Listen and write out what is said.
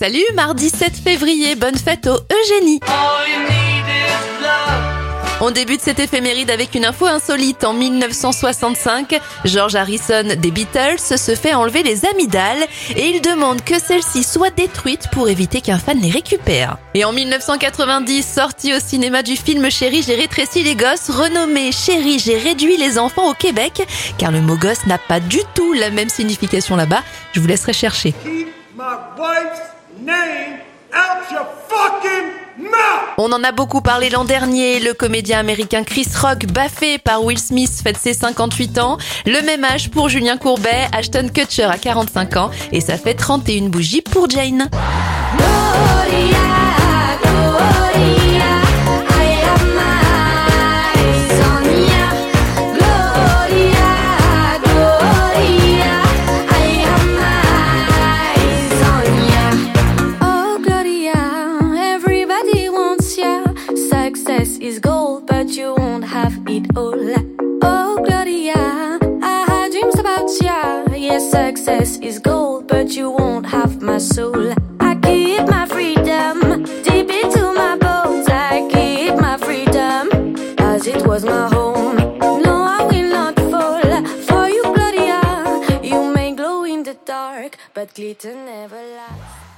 Salut, mardi 7 février, bonne fête au Eugénie. On débute cette éphéméride avec une info insolite. En 1965, George Harrison des Beatles se fait enlever les amygdales et il demande que celles-ci soient détruites pour éviter qu'un fan les récupère. Et en 1990, sortie au cinéma du film Chérie, j'ai rétréci les gosses, renommé Chérie, j'ai réduit les enfants au Québec, car le mot gosse n'a pas du tout la même signification là-bas. Je vous laisserai chercher. On en a beaucoup parlé l'an dernier. Le comédien américain Chris Rock, baffé par Will Smith, fête ses 58 ans. Le même âge pour Julien Courbet, Ashton Kutcher à 45 ans. Et ça fait 31 bougies pour Jane. Is gold, but you won't have it all. Oh, Gloria, I had dreams about ya. Yes, success is gold, but you won't have my soul. I keep my freedom deep into my bones. I keep my freedom as it was my home. No, I will not fall for you, Gloria. You may glow in the dark, but glitter never lasts.